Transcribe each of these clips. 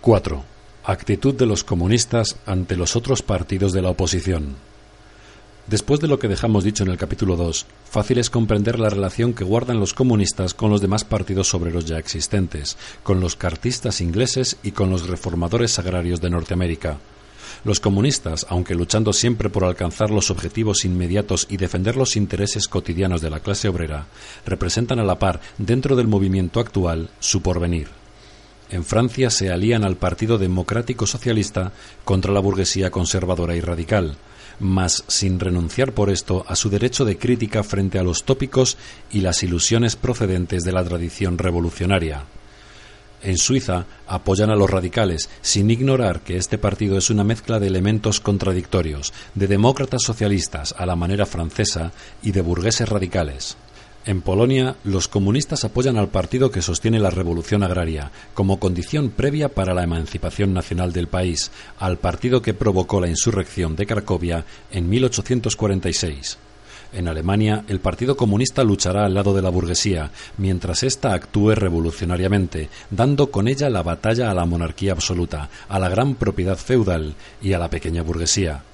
4. Actitud de los comunistas ante los otros partidos de la oposición. Después de lo que dejamos dicho en el capítulo 2, fácil es comprender la relación que guardan los comunistas con los demás partidos obreros ya existentes, con los cartistas ingleses y con los reformadores agrarios de Norteamérica. Los comunistas, aunque luchando siempre por alcanzar los objetivos inmediatos y defender los intereses cotidianos de la clase obrera, representan a la par, dentro del movimiento actual, su porvenir. En Francia se alían al Partido Democrático Socialista contra la burguesía conservadora y radical, mas sin renunciar por esto a su derecho de crítica frente a los tópicos y las ilusiones procedentes de la tradición revolucionaria. En Suiza apoyan a los radicales, sin ignorar que este partido es una mezcla de elementos contradictorios, de demócratas socialistas a la manera francesa y de burgueses radicales. En Polonia, los comunistas apoyan al partido que sostiene la revolución agraria, como condición previa para la emancipación nacional del país, al partido que provocó la insurrección de Cracovia en 1846. En Alemania, el Partido Comunista luchará al lado de la burguesía, mientras ésta actúe revolucionariamente, dando con ella la batalla a la monarquía absoluta, a la gran propiedad feudal y a la pequeña burguesía.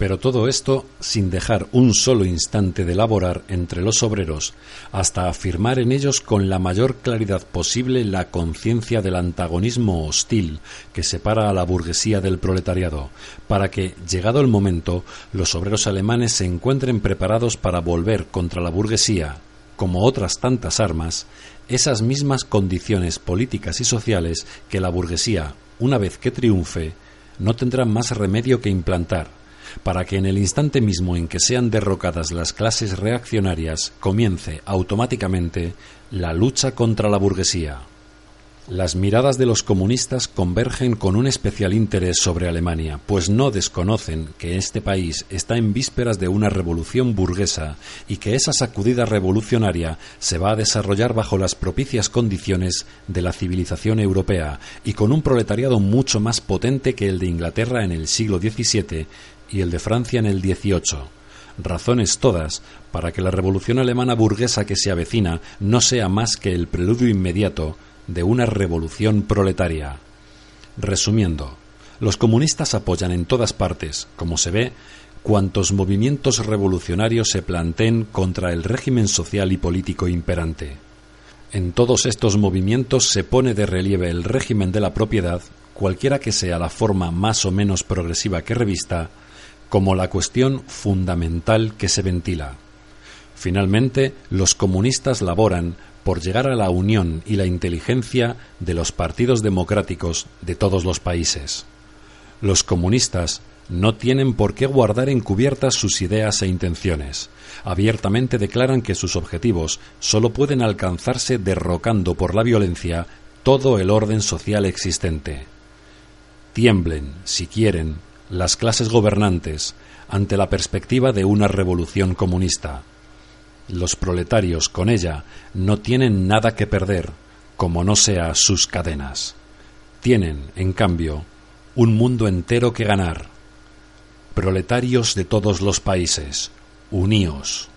Pero todo esto sin dejar un solo instante de laborar entre los obreros, hasta afirmar en ellos con la mayor claridad posible la conciencia del antagonismo hostil que separa a la burguesía del proletariado, para que, llegado el momento, los obreros alemanes se encuentren preparados para volver contra la burguesía, como otras tantas armas, esas mismas condiciones políticas y sociales que la burguesía, una vez que triunfe, no tendrá más remedio que implantar para que en el instante mismo en que sean derrocadas las clases reaccionarias comience automáticamente la lucha contra la burguesía. Las miradas de los comunistas convergen con un especial interés sobre Alemania, pues no desconocen que este país está en vísperas de una revolución burguesa y que esa sacudida revolucionaria se va a desarrollar bajo las propicias condiciones de la civilización europea y con un proletariado mucho más potente que el de Inglaterra en el siglo XVII y el de Francia en el XVIII. Razones todas para que la revolución alemana burguesa que se avecina no sea más que el preludio inmediato de una revolución proletaria. Resumiendo, los comunistas apoyan en todas partes, como se ve, cuantos movimientos revolucionarios se planteen contra el régimen social y político imperante. En todos estos movimientos se pone de relieve el régimen de la propiedad, cualquiera que sea la forma más o menos progresiva que revista, como la cuestión fundamental que se ventila. Finalmente, los comunistas laboran por llegar a la unión y la inteligencia de los partidos democráticos de todos los países. Los comunistas no tienen por qué guardar encubiertas sus ideas e intenciones. Abiertamente declaran que sus objetivos sólo pueden alcanzarse derrocando por la violencia todo el orden social existente. Tiemblen, si quieren, las clases gobernantes ante la perspectiva de una revolución comunista. Los proletarios con ella no tienen nada que perder, como no sea sus cadenas. Tienen, en cambio, un mundo entero que ganar. Proletarios de todos los países, uníos.